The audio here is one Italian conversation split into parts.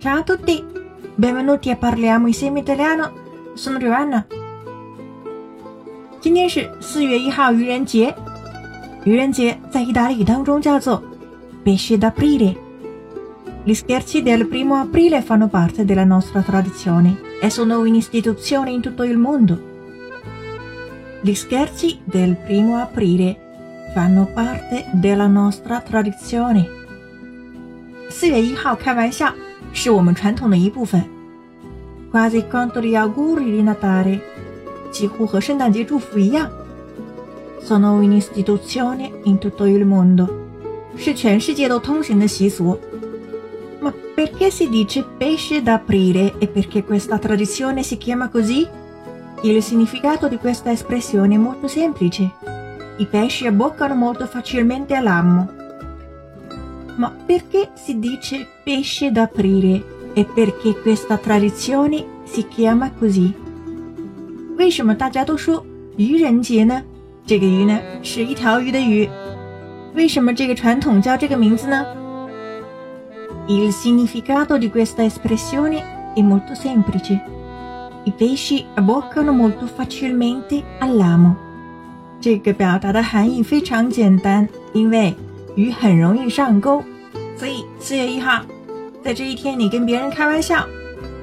Ciao a tutti, benvenuti a Parliamo insieme italiano. Sono Giovanna。今天是四月一号愚人节。愚人节在意大利语当中叫做 Pesce d'aprile。Gli scherzi del primo aprile fanno parte della nostra tradizione e sono in istituzione in tutto il mondo. Gli scherzi del primo aprile fanno parte della nostra tradizione. 四月一号开玩笑是我们传统的一部分。Quasi quanto gli auguri di Natale，几乎和圣诞节祝福一样。Sono un'istituzione in tutto il mondo，是全世界都通行的习俗。Ma perché si dice pesce d'aprile e perché questa tradizione si chiama così? Il significato di questa espressione è molto semplice. I pesci abboccano molto facilmente all'amo. Ma perché si dice pesce d'aprile e perché questa tradizione si chiama così？为什么大家都说愚人节呢？这个鱼呢是一条鱼的鱼，为什么这个传统叫这个名字呢？Il significato di questa espressione è molto semplice. I pesci abboccano molto facilmente all'amo. 这个表达的含义非常简单，因为 鱼很容易上钩，所以四月一号在这一天，你跟别人开玩笑，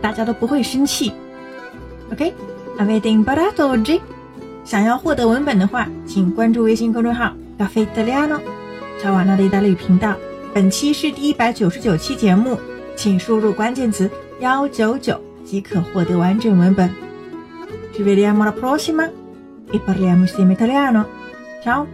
大家都不会生气。OK，avete imparato oggi？想要获得文本的话，请关注微信公众号“咖啡德利亚诺”，乔瓦纳的意大利语频道。本期是第一百九十九期节目，请输入关键词“幺九九”即可获得完整文本。Ci vediamo la prossima e parliamo insieme italiano. Ciao！